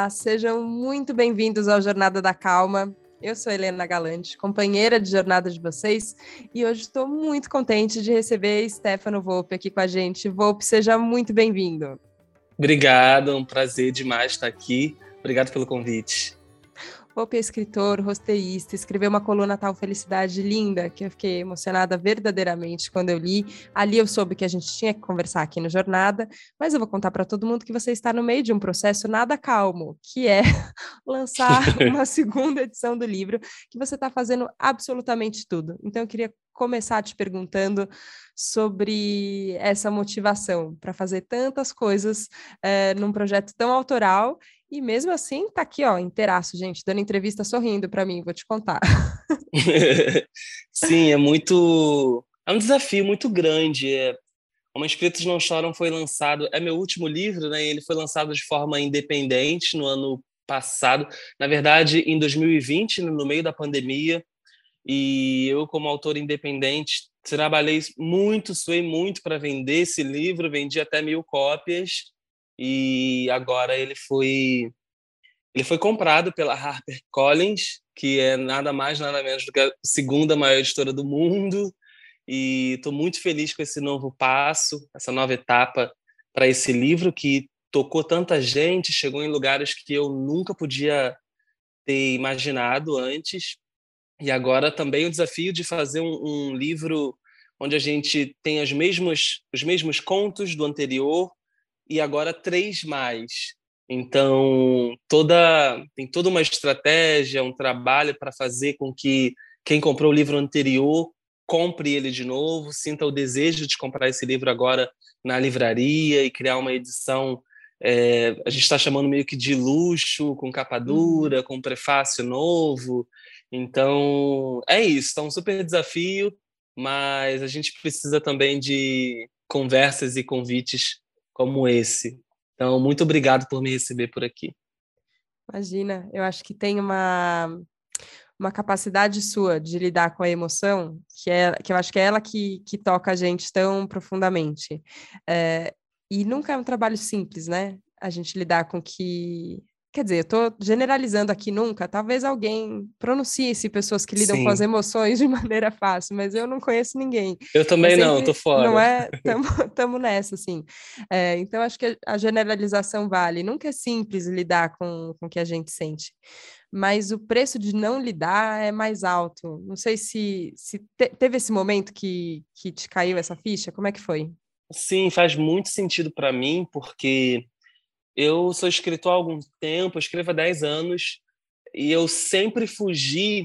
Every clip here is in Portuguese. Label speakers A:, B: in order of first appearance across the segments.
A: Olá, sejam muito bem-vindos ao Jornada da Calma. Eu sou Helena Galante, companheira de jornada de vocês, e hoje estou muito contente de receber Stefano Volpe aqui com a gente. Volpe, seja muito bem-vindo.
B: Obrigado, é um prazer demais estar aqui. Obrigado pelo convite.
A: Pope é escritor, roteirista, escreveu uma coluna Tal Felicidade linda, que eu fiquei emocionada verdadeiramente quando eu li. Ali eu soube que a gente tinha que conversar aqui no Jornada, mas eu vou contar para todo mundo que você está no meio de um processo nada calmo, que é lançar uma segunda edição do livro, que você está fazendo absolutamente tudo. Então eu queria começar te perguntando sobre essa motivação para fazer tantas coisas é, num projeto tão autoral e mesmo assim, tá aqui, ó, inteiraço, gente, dando entrevista sorrindo para mim, vou te contar.
B: Sim, é muito. É um desafio muito grande. É... Como Espíritos Não Choram foi lançado, é meu último livro, né? Ele foi lançado de forma independente no ano passado, na verdade, em 2020, no meio da pandemia. E eu, como autor independente, trabalhei muito, suei muito para vender esse livro, vendi até mil cópias e agora ele foi ele foi comprado pela HarperCollins, que é nada mais nada menos do que a segunda maior editora do mundo, e estou muito feliz com esse novo passo, essa nova etapa para esse livro que tocou tanta gente, chegou em lugares que eu nunca podia ter imaginado antes. E agora também o desafio de fazer um, um livro onde a gente tem os mesmos, os mesmos contos do anterior, e agora três mais. Então, toda tem toda uma estratégia, um trabalho para fazer com que quem comprou o livro anterior compre ele de novo, sinta o desejo de comprar esse livro agora na livraria e criar uma edição. É, a gente está chamando meio que de luxo, com capa uhum. dura, com prefácio novo. Então, é isso. Está um super desafio, mas a gente precisa também de conversas e convites como esse. Então, muito obrigado por me receber por aqui.
A: Imagina, eu acho que tem uma, uma capacidade sua de lidar com a emoção, que, é, que eu acho que é ela que, que toca a gente tão profundamente. É, e nunca é um trabalho simples, né? A gente lidar com que Quer dizer, eu estou generalizando aqui nunca, talvez alguém pronuncie-se pessoas que lidam Sim. com as emoções de maneira fácil, mas eu não conheço ninguém.
B: Eu também sempre, não, tô fora.
A: Não é? Tamo, nessa, assim. É, então, acho que a generalização vale. Nunca é simples lidar com, com o que a gente sente, mas o preço de não lidar é mais alto. Não sei se, se te, teve esse momento que, que te caiu essa ficha, como é que foi?
B: Sim, faz muito sentido para mim, porque eu sou escritor há algum tempo, escrevo há 10 anos, e eu sempre fugi.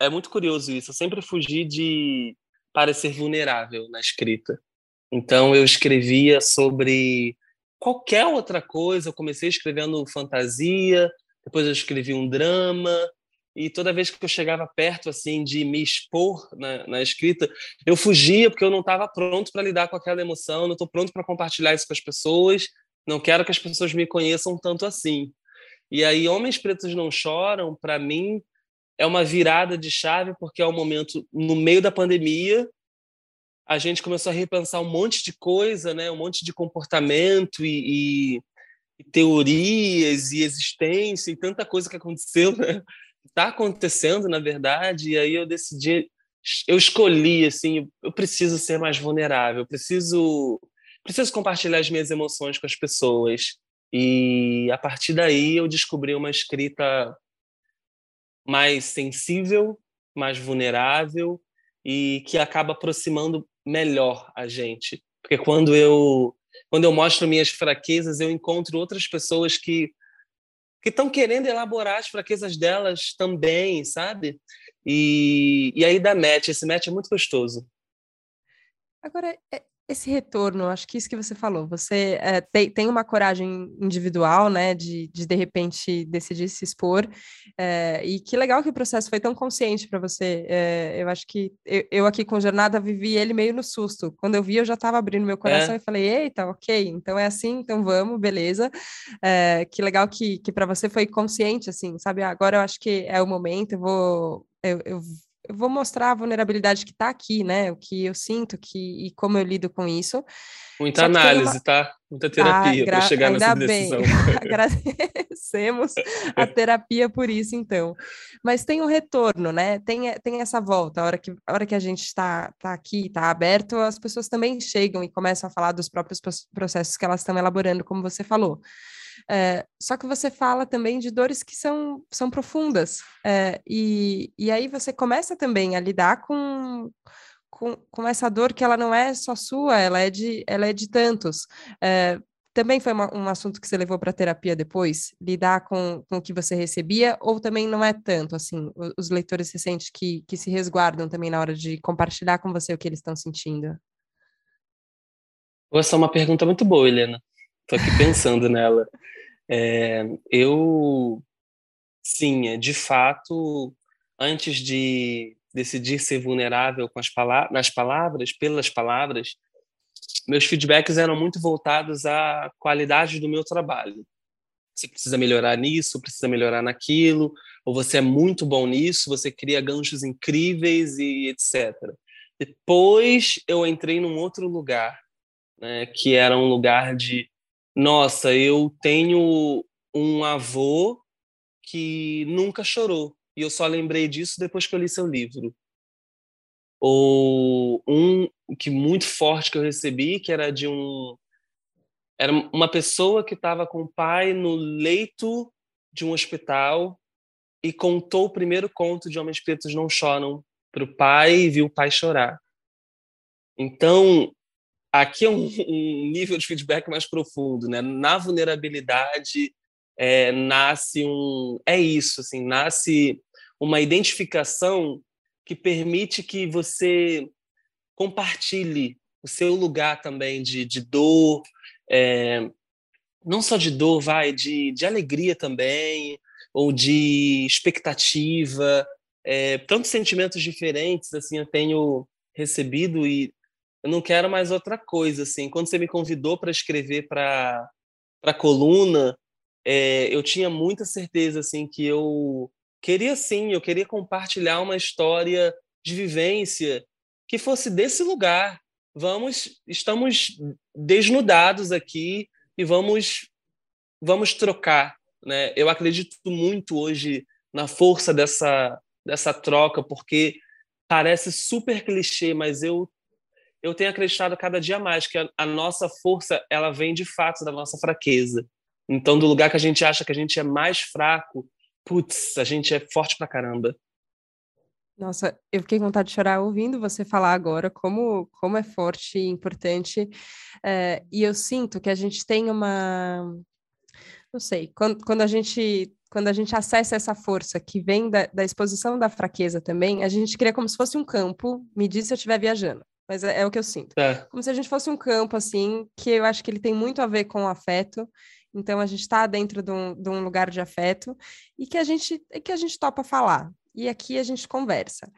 B: É muito curioso isso, eu sempre fugi de parecer vulnerável na escrita. Então, eu escrevia sobre qualquer outra coisa. Eu comecei escrevendo fantasia, depois eu escrevi um drama, e toda vez que eu chegava perto assim de me expor na, na escrita, eu fugia porque eu não estava pronto para lidar com aquela emoção, não estou pronto para compartilhar isso com as pessoas. Não quero que as pessoas me conheçam tanto assim. E aí, Homens Pretos Não Choram, para mim, é uma virada de chave, porque é um momento, no meio da pandemia, a gente começou a repensar um monte de coisa, né? um monte de comportamento e, e, e teorias e existência e tanta coisa que aconteceu, né? Está acontecendo, na verdade, e aí eu decidi, eu escolhi, assim, eu preciso ser mais vulnerável, eu preciso preciso compartilhar as minhas emoções com as pessoas. E a partir daí eu descobri uma escrita mais sensível, mais vulnerável e que acaba aproximando melhor a gente. Porque quando eu quando eu mostro minhas fraquezas, eu encontro outras pessoas que que estão querendo elaborar as fraquezas delas também, sabe? E, e aí dá match, esse match é muito gostoso.
A: Agora, é, esse retorno, acho que isso que você falou, você é, tem, tem uma coragem individual, né, de, de de repente decidir se expor, é, e que legal que o processo foi tão consciente para você. É, eu acho que eu, eu, aqui com Jornada vivi ele meio no susto. Quando eu vi, eu já estava abrindo meu coração e falei: eita, ok, então é assim, então vamos, beleza. que legal que, que para você foi consciente, assim, sabe? Agora eu acho que é o momento, eu vou. Eu, eu eu vou mostrar a vulnerabilidade que está aqui, né? O que eu sinto que, e como eu lido com isso.
B: Muita análise, uma... tá? muita terapia ah, para chegar nessa
A: bem.
B: decisão.
A: Agradecemos a terapia por isso, então. Mas tem um retorno, né? Tem, tem essa volta. A hora que, a hora que a gente está tá aqui, está aberto, as pessoas também chegam e começam a falar dos próprios processos que elas estão elaborando, como você falou. É, só que você fala também de dores que são, são profundas. É, e, e aí você começa também a lidar com, com, com essa dor que ela não é só sua, ela é de, ela é de tantos. É, também foi uma, um assunto que você levou para terapia depois? Lidar com, com o que você recebia? Ou também não é tanto, assim, os, leitores recentes que, que se resguardam também na hora de compartilhar com você o que eles estão sentindo?
B: Essa é uma pergunta muito boa, Helena. Estou aqui pensando nela. É, eu, sim, é, de fato, antes de decidir ser vulnerável com as palavras, nas palavras, pelas palavras, meus feedbacks eram muito voltados à qualidade do meu trabalho. Você precisa melhorar nisso, precisa melhorar naquilo, ou você é muito bom nisso, você cria ganchos incríveis e etc. Depois eu entrei num outro lugar, né, que era um lugar de nossa, eu tenho um avô que nunca chorou. E eu só lembrei disso depois que eu li seu livro. Ou um que muito forte que eu recebi, que era de um era uma pessoa que estava com o pai no leito de um hospital e contou o primeiro conto de Homens Pretos Não Choram para o pai e viu o pai chorar. Então, Aqui é um, um nível de feedback mais profundo, né? Na vulnerabilidade é, nasce um, é isso, assim, nasce uma identificação que permite que você compartilhe o seu lugar também de, de dor, é, não só de dor, vai, de, de alegria também, ou de expectativa, é, tantos sentimentos diferentes, assim, eu tenho recebido e eu não quero mais outra coisa, assim. Quando você me convidou para escrever para para coluna, é, eu tinha muita certeza, assim, que eu queria sim, eu queria compartilhar uma história de vivência que fosse desse lugar. Vamos, estamos desnudados aqui e vamos vamos trocar, né? Eu acredito muito hoje na força dessa dessa troca, porque parece super clichê, mas eu eu tenho acreditado cada dia mais que a, a, nossa força ela vem de fato da nossa fraqueza. Então, do lugar que a gente acha que a gente é mais fraco, putz, a gente é forte pra caramba.
A: Nossa, eu fiquei com vontade de chorar ouvindo você falar agora como, como é forte e importante. É, e eu sinto que a gente tem uma. Não sei, quando, quando a gente quando a gente acessa essa força que vem da, da exposição da fraqueza também, a gente cria como se fosse um campo, me diz se eu estiver viajando mas é, é o que eu sinto. É. Como se a gente fosse um campo, assim, que eu acho que ele tem muito a ver com o afeto. Então, a gente está dentro de um, de um, lugar de afeto e que a gente, que a gente topa falar. E aqui a gente conversa.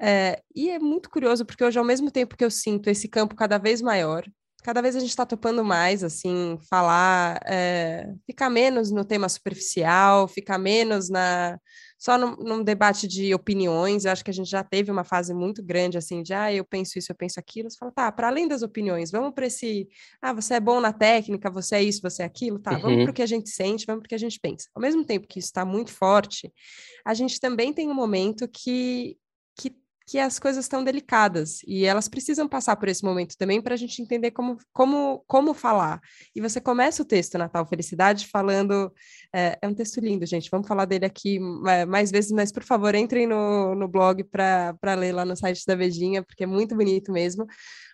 A: É, e é muito curioso, porque hoje, ao mesmo tempo que eu sinto esse campo cada vez maior, cada vez a gente está topando mais, assim, falar, é, ficar menos no tema superficial, ficar menos na só num, num, debate de opiniões, eu acho que a gente já teve uma fase muito grande assim de ah, eu penso isso, eu penso aquilo. Você fala, tá, para além das opiniões, vamos para esse ah, você é bom na técnica, você é isso, você é aquilo, tá, uhum. vamos para o que a gente sente, vamos para o que a gente pensa. Ao mesmo tempo que isso está muito forte, a gente também tem um momento que que as coisas estão delicadas e elas precisam passar por esse momento também para a gente entender como, como, como falar. E você começa o texto Natal Felicidade falando. É, é um texto lindo, gente. Vamos falar dele aqui mais vezes, mas por favor, entrem no, no blog para ler lá no site da Vejinha, porque é muito bonito mesmo.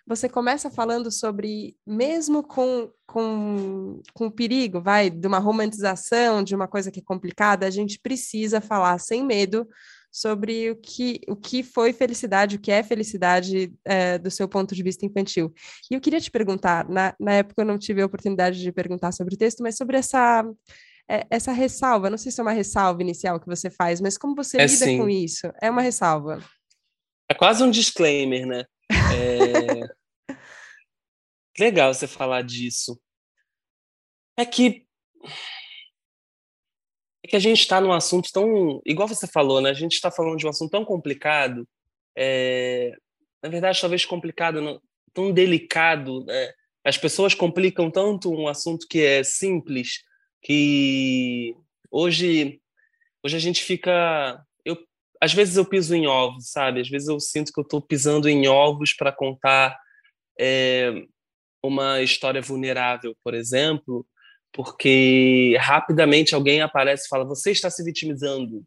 A: Você começa falando sobre, mesmo com, com, com o perigo, vai, de uma romantização, de uma coisa que é complicada, a gente precisa falar sem medo sobre o que, o que foi felicidade, o que é felicidade é, do seu ponto de vista infantil. E eu queria te perguntar, na, na época eu não tive a oportunidade de perguntar sobre o texto, mas sobre essa, é, essa ressalva, não sei se é uma ressalva inicial que você faz, mas como você é lida sim. com isso? É uma ressalva?
B: É quase um disclaimer, né? É... Legal você falar disso. É que é que a gente está num assunto tão. Igual você falou, né? A gente está falando de um assunto tão complicado. É, na verdade, talvez complicado, não, tão delicado, né? as pessoas complicam tanto um assunto que é simples que hoje hoje a gente fica eu às vezes eu piso em ovos sabe às vezes eu sinto que eu estou pisando em ovos para contar é, uma história vulnerável por exemplo porque rapidamente alguém aparece e fala você está se vitimizando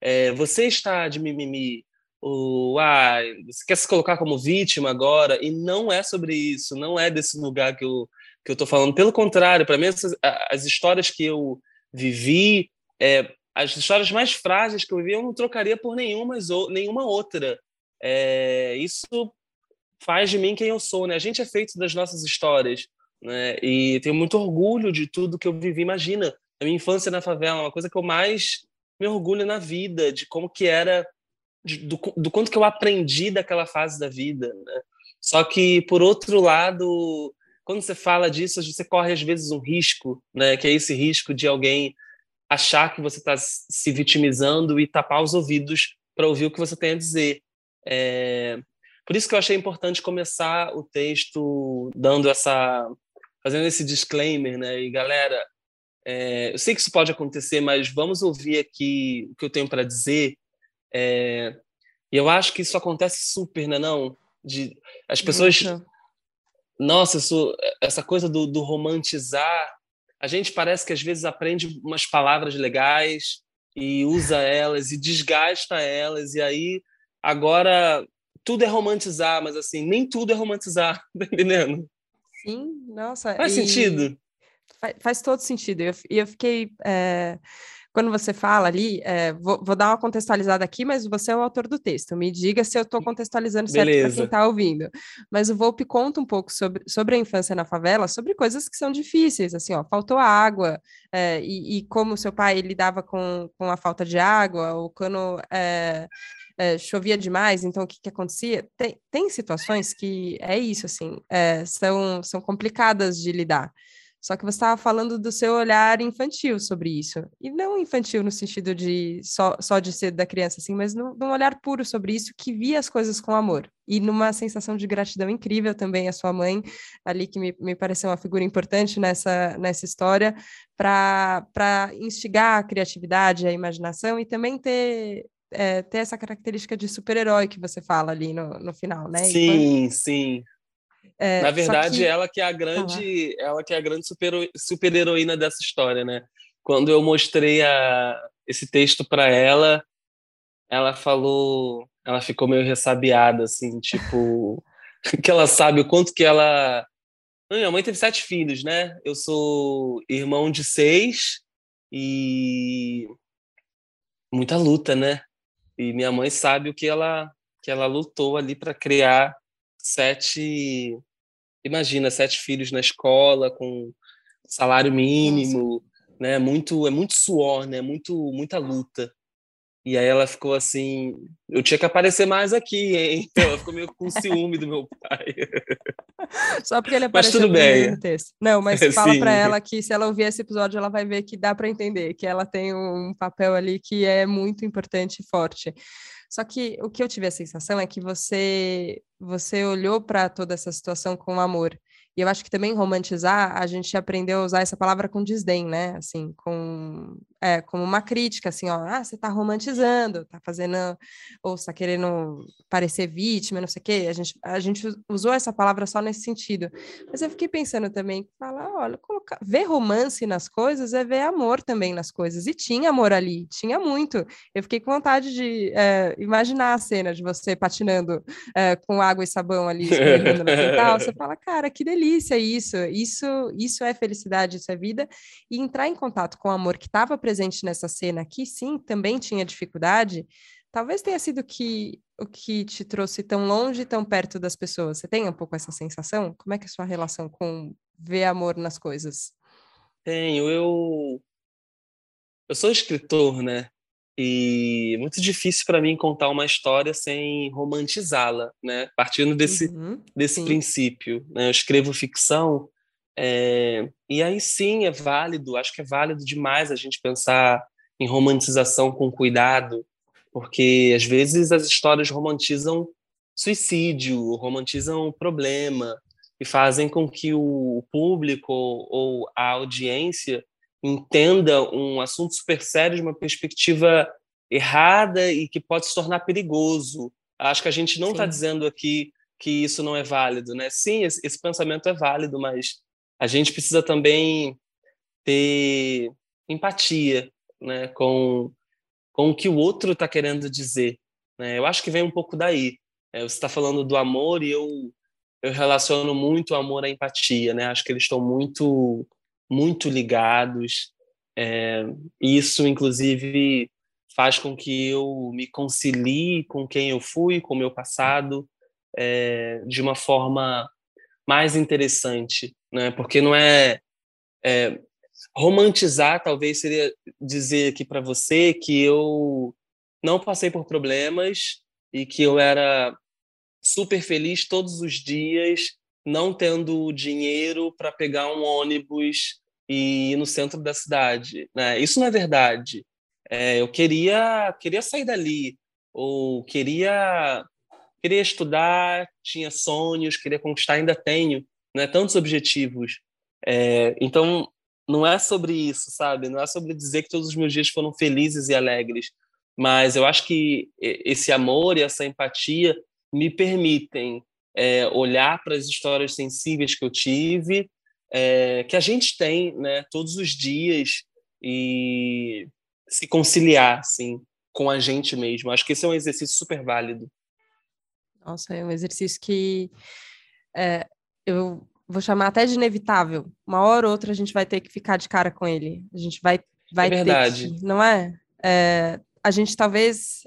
B: é, você está de mimimi o ah, você quer se colocar como vítima agora e não é sobre isso, não é desse lugar que eu que eu tô falando. Pelo contrário, para mim essas, as histórias que eu vivi, é, as histórias mais frágeis que eu vivi, eu não trocaria por nenhuma, nenhuma outra. É, isso faz de mim quem eu sou, né? A gente é feito das nossas histórias, né? E tenho muito orgulho de tudo que eu vivi. Imagina, a minha infância na favela, uma coisa que eu mais me orgulho na vida, de como que era do, do quanto que eu aprendi daquela fase da vida. Né? Só que, por outro lado, quando você fala disso, você corre às vezes um risco, né? que é esse risco de alguém achar que você está se vitimizando e tapar os ouvidos para ouvir o que você tem a dizer. É... Por isso que eu achei importante começar o texto dando essa, fazendo esse disclaimer, né? E galera, é... eu sei que isso pode acontecer, mas vamos ouvir aqui o que eu tenho para dizer é, e eu acho que isso acontece super, né? Não, de as pessoas, nossa, isso, essa coisa do, do romantizar, a gente parece que às vezes aprende umas palavras legais e usa elas e desgasta elas e aí agora tudo é romantizar, mas assim nem tudo é romantizar, tá entendendo?
A: Sim, nossa.
B: Faz e... sentido.
A: Faz, faz, todo sentido. E eu, eu, fiquei é quando você fala ali, é, vou, vou, dar uma contextualizada aqui, mas você é o autor do texto. Me diga se eu estou contextualizando certo para quem está ouvindo. Mas o Volpe conta um pouco sobre, sobre a infância na favela, sobre coisas que são difíceis, assim, ó, faltou água, é, e, e, como seu pai lidava com, com a falta de água, ou quando é, é, chovia demais, então o que, que acontecia? Tem, tem situações que é isso, assim, é, são, são complicadas de lidar. Só que você estava falando do seu olhar infantil sobre isso. E não infantil no sentido de só, só de ser da criança, assim, mas no, num olhar puro sobre isso, que via as coisas com amor. E numa sensação de gratidão incrível também a sua mãe, ali que me, me pareceu uma figura importante nessa, nessa história, para instigar a criatividade, a imaginação e também ter é, ter essa característica de super-herói que você fala ali no, no final, né?
B: Sim, sim. É, Na verdade, que... ela que é a grande, ah, ela que é a grande super, super heroína dessa história, né? Quando eu mostrei a, esse texto para ela, ela falou, ela ficou meio ressabiada, assim, tipo, que ela sabe o quanto que ela. Minha mãe teve sete filhos, né? Eu sou irmão de seis e muita luta, né? E minha mãe sabe o que ela que ela lutou ali para criar sete imagina sete filhos na escola com salário mínimo, Nossa. né? Muito é muito suor, né? Muito muita luta. E aí ela ficou assim, eu tinha que aparecer mais aqui, hein? Então ela ficou meio com ciúme do meu pai.
A: Só porque ele apareceu
B: mas tudo bem.
A: no texto. Não, mas é, fala para ela que se ela ouvir esse episódio, ela vai ver que dá para entender, que ela tem um papel ali que é muito importante e forte. Só que o que eu tive a sensação é que você você olhou para toda essa situação com amor. E eu acho que também romantizar, a gente aprendeu a usar essa palavra com desdém, né? Assim, com é, como uma crítica, assim, ó, ah, você tá romantizando, tá fazendo, ou está querendo parecer vítima, não sei o quê. A gente, a gente usou essa palavra só nesse sentido. Mas eu fiquei pensando também, falar, olha, colocar, ver romance nas coisas é ver amor também nas coisas. E tinha amor ali, tinha muito. Eu fiquei com vontade de é, imaginar a cena de você patinando é, com água e sabão ali, no quintal. Você fala, cara, que delícia isso. Isso, isso é felicidade, isso é vida. E entrar em contato com o amor que estava presente presente nessa cena que sim, também tinha dificuldade, talvez tenha sido que, o que te trouxe tão longe tão perto das pessoas. Você tem um pouco essa sensação? Como é que é a sua relação com ver amor nas coisas?
B: Tenho, eu eu sou escritor, né? E é muito difícil para mim contar uma história sem romantizá-la, né? Partindo desse, uhum, desse princípio. Né? Eu escrevo ficção é, e aí sim é válido, acho que é válido demais a gente pensar em romantização com cuidado, porque às vezes as histórias romantizam suicídio, romantizam problema, e fazem com que o público ou a audiência entenda um assunto super sério de uma perspectiva errada e que pode se tornar perigoso. Acho que a gente não está dizendo aqui que isso não é válido, né? Sim, esse, esse, pensamento é válido, mas a gente precisa também ter empatia, né, com com o que o outro está querendo dizer. Né? Eu acho que vem um pouco daí. É, você está falando do amor e eu eu relaciono muito o amor à empatia, né? Acho que eles estão muito muito ligados. É, isso, inclusive, faz com que eu me concilie com quem eu fui, com o meu passado, é, de uma forma mais interessante, né? Porque não é, é romantizar, talvez seria dizer aqui para você que eu não passei por problemas e que eu era super feliz todos os dias, não tendo dinheiro para pegar um ônibus e ir no centro da cidade. Né? Isso não é verdade. É, eu queria queria sair dali ou queria queria estudar, tinha sonhos, queria conquistar, ainda tenho, né? Tantos objetivos. É, então não é sobre isso, sabe? Não é sobre dizer que todos os meus dias foram felizes e alegres, mas eu acho que esse amor e essa empatia me permitem é, olhar para as histórias sensíveis que eu tive, é, que a gente tem, né? Todos os dias e se conciliar, assim, com a gente mesmo. Acho que esse é um exercício super válido.
A: Nossa, é um exercício que é, eu vou chamar até de inevitável. Uma hora ou outra a gente vai ter que ficar de cara com ele. A gente vai, vai
B: é verdade.
A: ter que, não é? é? A gente talvez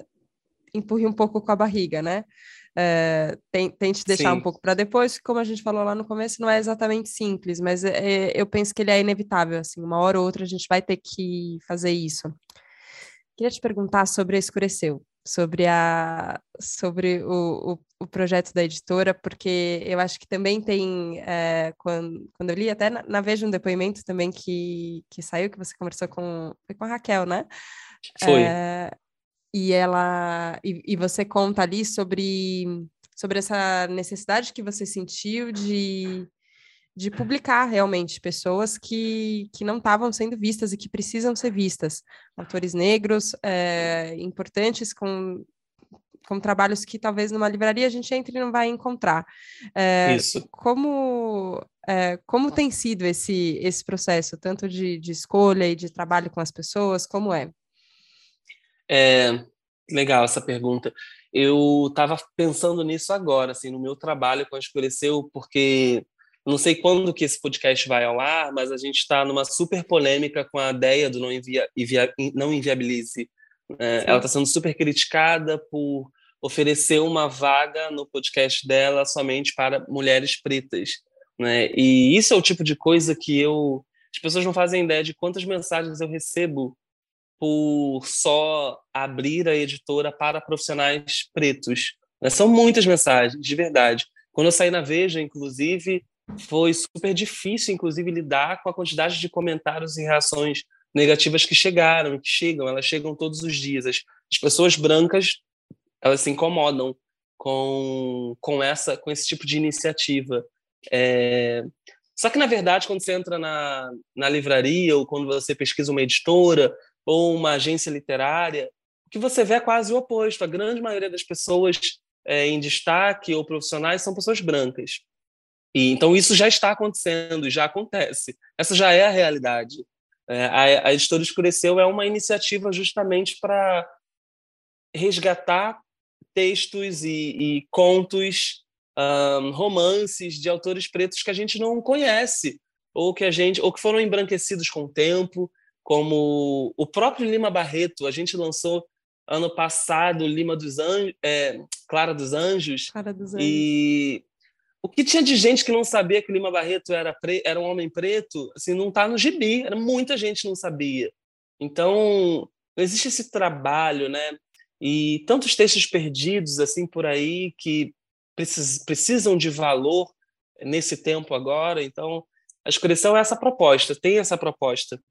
A: empurre um pouco com a barriga, né? É, tente deixar Sim. um pouco para depois, como a gente falou lá no começo, não é exatamente simples, mas é, eu penso que ele é inevitável, assim, uma hora ou outra a gente vai ter que fazer isso. Queria te perguntar sobre a Escureceu sobre, a, sobre o, o, o, projeto da editora, porque eu acho que também tem, é, quando, quando eu li, até na, na Veja um depoimento também que, que saiu, que você conversou com, foi com a Raquel, né?
B: Foi. É,
A: e ela, e, e você conta ali sobre, sobre essa necessidade que você sentiu de de publicar realmente pessoas que, que não estavam sendo vistas e que precisam ser vistas. Autores negros é, importantes com, com trabalhos que talvez numa livraria a gente entre e não vai encontrar.
B: É, Isso.
A: Como, é, como tem sido esse, esse processo, tanto de, de escolha e de trabalho com as pessoas, como é?
B: É, legal essa pergunta. Eu estava pensando nisso agora, assim, no meu trabalho com a Escureceu, porque não sei quando que esse podcast vai ao ar, mas a gente está numa super polêmica com a ideia do não, envia, envia não inviabilize. É, ela está sendo super criticada por oferecer uma vaga no podcast dela somente para mulheres pretas. Né? E isso é o tipo de coisa que eu. As pessoas não fazem ideia de quantas mensagens eu recebo por só abrir a editora para profissionais pretos. Né? São muitas mensagens, de verdade. Quando eu saí na Veja, inclusive, foi super difícil, inclusive, lidar com a quantidade de comentários e reações negativas que chegaram, que chegam, elas chegam todos os dias. As, as pessoas brancas, elas se incomodam com, com, essa, com esse tipo de iniciativa. É... Só que, na verdade, quando você entra na, na livraria ou quando você pesquisa uma editora ou uma agência literária, o que você vê é quase o oposto. A grande maioria das pessoas é, em destaque ou profissionais são pessoas brancas. E, então, isso já está acontecendo, já acontece. Essa já é a realidade. É, a, a Editora Escureceu é uma iniciativa justamente para resgatar textos e, e contos, um, romances de autores pretos que a gente não conhece, ou que a gente, ou que foram embranquecidos com o tempo, como o próprio Lima Barreto. A gente lançou ano passado Lima dos Anjos, é, Clara dos Anjos,
A: Clara dos Anjos.
B: e o que tinha de gente que não sabia que Lima Barreto era, pre... era um homem preto, assim, não está no gibi. Era muita gente não sabia. Então, existe esse trabalho, né? E tantos textos perdidos assim por aí que precis... precisam de valor nesse tempo agora. Então, a escureção é essa proposta, tem essa proposta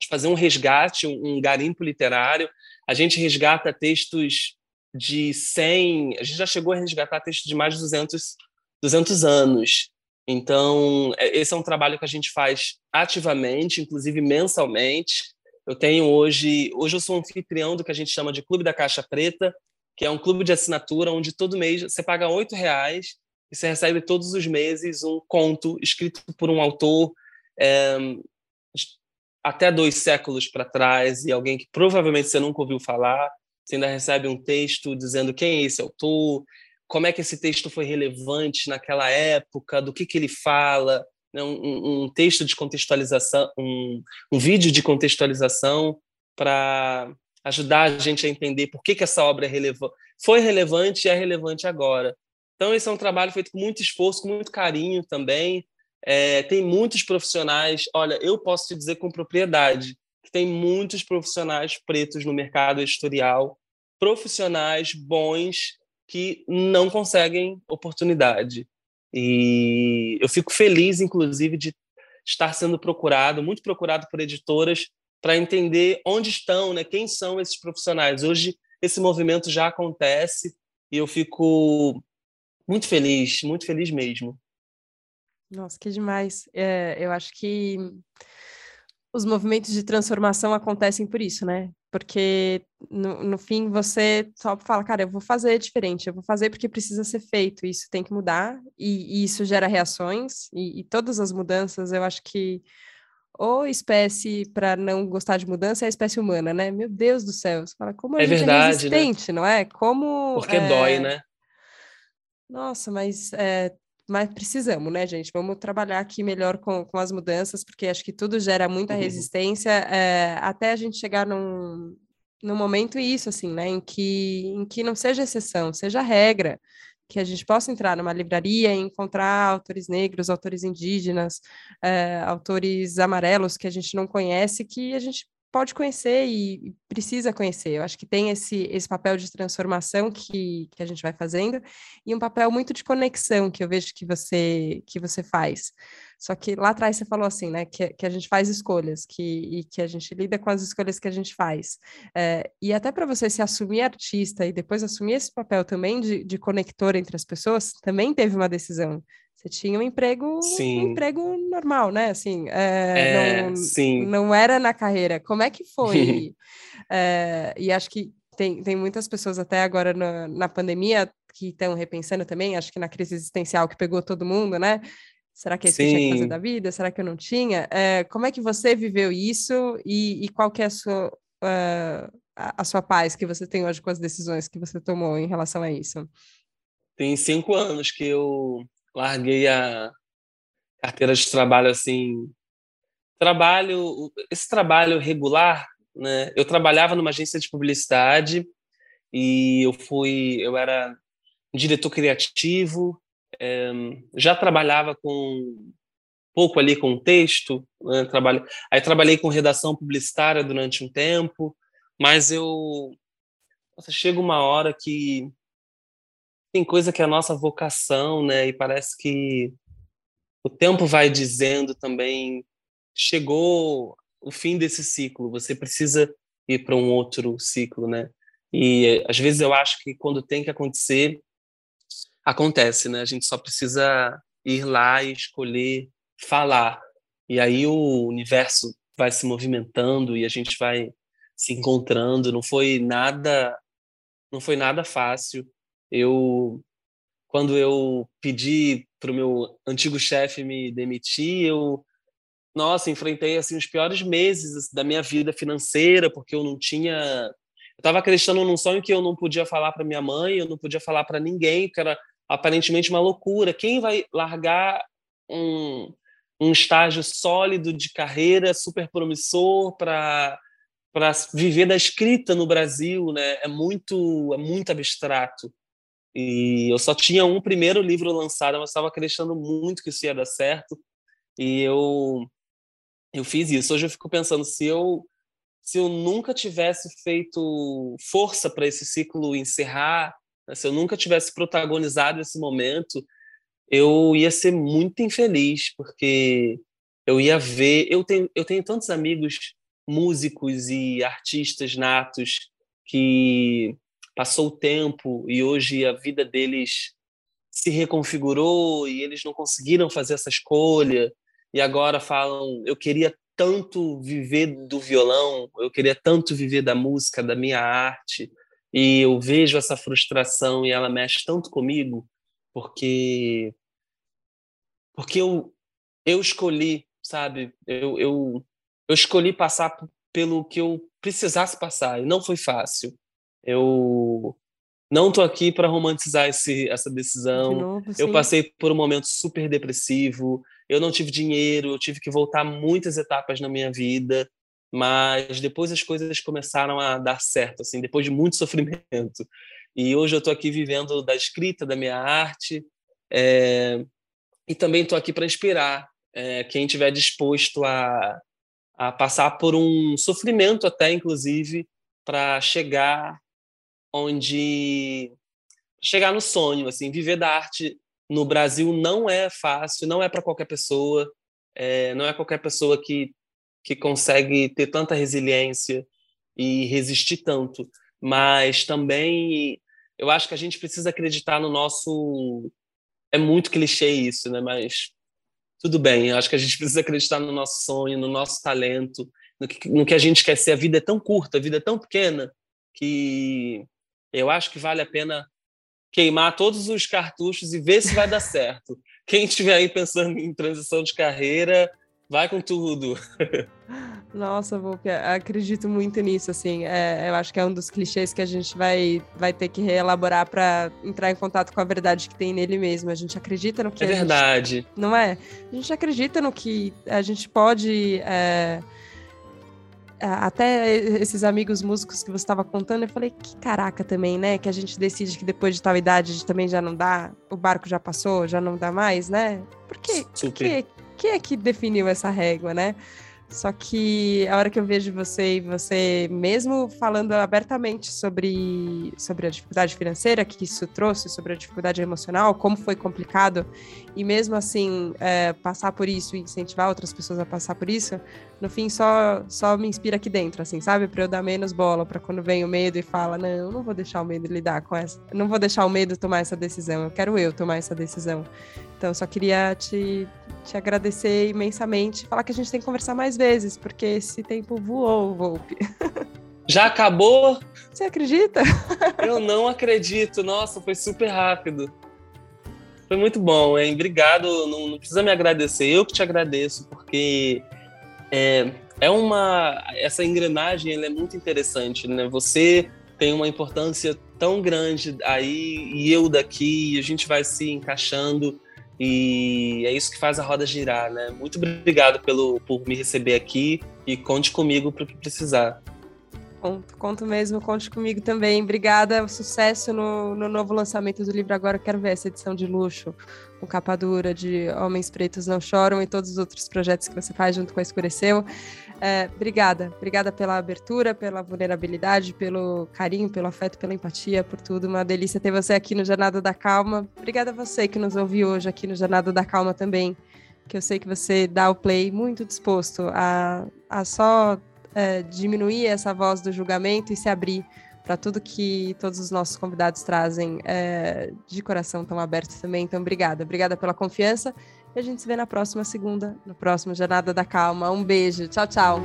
B: de fazer um resgate, um, um garimpo literário. A gente resgata textos de 100, a gente já chegou a resgatar textos de mais de 200 200 anos. Então, é, esse é um trabalho que a gente faz ativamente, inclusive mensalmente. Eu tenho hoje, hoje eu sou anfitrião do que a gente chama de Clube da Caixa Preta, que é um clube de assinatura onde todo mês você paga oito reais e você recebe todos os meses um conto escrito por um autor é, até dois séculos para trás e alguém que provavelmente você nunca ouviu falar. Você ainda recebe um texto dizendo quem é esse autor, como é que esse texto foi relevante naquela época, do que, que ele fala, né? um, um, texto de contextualização, um, um vídeo de contextualização para ajudar a gente a entender por que, que essa obra é foi relevante e é relevante agora. Então, esse é um trabalho feito com muito esforço, com muito carinho também. É, tem muitos profissionais, olha, eu posso te dizer com propriedade, que tem muitos profissionais pretos no mercado editorial, profissionais bons que não conseguem oportunidade. E eu fico feliz, inclusive, de estar sendo procurado, muito procurado por editoras, para entender onde estão, né, quem são esses profissionais. Hoje, esse movimento já acontece e eu fico muito feliz, muito feliz mesmo.
A: Nossa, que demais. É, eu acho que os movimentos de transformação acontecem por isso, né? Porque no, no fim você só fala, cara, eu vou fazer diferente, eu vou fazer porque precisa ser feito, isso tem que mudar, e, e isso gera reações, e, e, todas as mudanças, eu acho que ou espécie para não gostar de mudança é a espécie humana, né? Meu Deus do céu, você fala, como a
B: é
A: gente é
B: verdade,
A: é resistente,
B: né?
A: não é? Como.
B: Porque
A: é...
B: dói, né?
A: Nossa, mas é, mas precisamos, né, gente? Vamos trabalhar aqui melhor com, com as mudanças, porque acho que tudo gera muita uhum. resistência, é, até a gente chegar num, num momento isso, assim, né, em que, em que não seja exceção, seja regra, que a gente possa entrar numa livraria e encontrar autores negros, autores indígenas, é, autores amarelos que a gente não conhece, que a gente pode conhecer e precisa conhecer. Eu acho que tem esse, esse papel de transformação que, que a gente vai fazendo e um papel muito de conexão que eu vejo que você que você faz. Só que lá atrás você falou assim, né, que, que a gente faz escolhas, que, e que a gente lida com as escolhas que a gente faz. É, e até para você se assumir artista e depois assumir esse papel também de, de conector entre as pessoas, também teve uma decisão. Você tinha um emprego, sim. um emprego normal, né? Assim, é,
B: é,
A: não,
B: sim.
A: não era na carreira. Como é que foi? é, e acho que tem, tem muitas pessoas até agora na, na pandemia que estão repensando também, acho que na crise existencial que pegou todo mundo, né? Será que é isso que eu tinha que fazer da vida? Será que eu não tinha? É, como é que você viveu isso e, e qual que é a sua, uh, a, sua paz que você tem hoje com as decisões que você tomou em relação a isso?
B: Tem cinco anos que eu larguei a carteira de trabalho assim, trabalho, esse trabalho regular, né? Eu trabalhava numa agência de publicidade e eu fui, eu era diretor criativo, é, já trabalhava com pouco ali com texto, né? trabalho, aí trabalhei com redação publicitária durante um tempo, mas eu nossa, chega uma hora que tem coisa que é a nossa vocação, né? E parece que o tempo vai dizendo também chegou o fim desse ciclo, você precisa ir para um outro ciclo, né? E às vezes eu acho que quando tem que acontecer, acontece, né? A gente só precisa ir lá e escolher falar. E aí o universo vai se movimentando e a gente vai se encontrando. Não foi nada, não foi nada fácil. Eu, quando eu pedi para o meu antigo chefe me demitir, eu, nossa, enfrentei assim os piores meses da minha vida financeira, porque eu não tinha, eu estava acreditando num sonho que eu não podia falar para minha mãe, eu não podia falar para ninguém, porque era aparentemente uma loucura. Quem vai largar um, um estágio sólido de carreira, super promissor para para viver da escrita no Brasil, né? É muito é muito abstrato. E eu só tinha um primeiro livro lançado, mas estava acreditando muito que isso ia dar certo. E eu eu fiz isso. Hoje eu fico pensando se eu se eu nunca tivesse feito força para esse ciclo encerrar, se eu nunca tivesse protagonizado esse momento, eu ia ser muito infeliz, porque eu ia ver, eu tenho eu tenho tantos amigos músicos e artistas natos que passou o tempo e hoje a vida deles se reconfigurou e eles não conseguiram fazer essa escolha e agora falam eu queria tanto viver do violão, eu queria tanto viver da música, da minha arte, e eu vejo essa frustração e ela mexe tanto comigo, porque porque eu eu escolhi, sabe? Eu eu, eu escolhi passar pelo que eu precisasse passar e não foi fácil. Eu não tô aqui para romantizar esse, essa decisão. Novo, eu passei por um momento super depressivo. Eu não tive dinheiro, eu tive que voltar muitas etapas na minha vida, mas depois as coisas começaram a dar certo, assim, depois de muito sofrimento. E hoje eu estou aqui vivendo da escrita, da minha arte, é... e também estou aqui para inspirar é, quem estiver disposto a, a passar por um sofrimento até, inclusive, para chegar onde chegar no sonho, assim, viver da arte no Brasil não é fácil, não é para qualquer pessoa, é, não é qualquer pessoa que que consegue ter tanta resiliência e resistir tanto, mas também eu acho que a gente precisa acreditar no nosso é muito clichê isso, né? Mas tudo bem, eu acho que a gente precisa acreditar no nosso sonho, no nosso talento, no que, no que a gente quer ser. A vida é tão curta, a vida é tão pequena que eu acho que vale a pena queimar todos os cartuchos e ver se vai dar certo. Quem estiver aí pensando em transição de carreira, vai com tudo.
A: Nossa, Volpe, acredito muito nisso, assim. É, eu acho que é um dos clichês que a gente vai, vai ter que reelaborar para entrar em contato com a verdade que tem nele mesmo. A gente acredita no que.
B: É verdade.
A: Gente, não é? A gente acredita no que a gente pode. É, até esses amigos músicos que você estava contando, eu falei, que caraca também, né? Que a gente decide que depois de tal idade também já não dá, o barco já passou, já não dá mais, né? Por quê? Super. Que, é que definiu essa régua, né? Só que a hora que eu vejo você e você mesmo falando abertamente sobre, sobre a dificuldade financeira que isso trouxe, sobre a dificuldade emocional, como foi complicado, e mesmo assim é, passar por isso e incentivar outras pessoas a passar por isso, no fim só, só me inspira aqui dentro, assim, sabe? Para eu dar menos bola, para quando vem o medo e fala, não, não vou deixar o medo lidar com essa, não vou deixar o medo tomar essa decisão, eu quero eu tomar essa decisão. Então, só queria te, te agradecer imensamente, falar que a gente tem que conversar mais vezes, porque esse tempo voou, Volpe.
B: Já acabou?
A: Você acredita?
B: Eu não acredito. Nossa, foi super rápido. Foi muito bom, hein? Obrigado. Não, não precisa me agradecer. Eu que te agradeço, porque é, é uma. Essa engrenagem é muito interessante, né? Você tem uma importância tão grande aí e eu daqui, e a gente vai se encaixando. E é isso que faz a roda girar, né? Muito obrigado pelo, por me receber aqui e conte comigo para o que precisar.
A: Conto, conto mesmo, conte comigo também. Obrigada, sucesso no, no novo lançamento do livro. Agora quero ver essa edição de luxo, com capa dura de Homens Pretos Não Choram e todos os outros projetos que você faz junto com a Escureceu. É, obrigada, obrigada pela abertura, pela vulnerabilidade, pelo carinho, pelo afeto, pela empatia, por tudo. Uma delícia ter você aqui no Jornada da Calma. Obrigada a você que nos ouviu hoje aqui no Jornada da Calma também, que eu sei que você dá o play muito disposto a, a só é, diminuir essa voz do julgamento e se abrir para tudo que todos os nossos convidados trazem é, de coração tão aberto também. Então, obrigada. Obrigada pela confiança e a gente se vê na próxima segunda, no próximo Jornada da Calma. Um beijo. Tchau, tchau.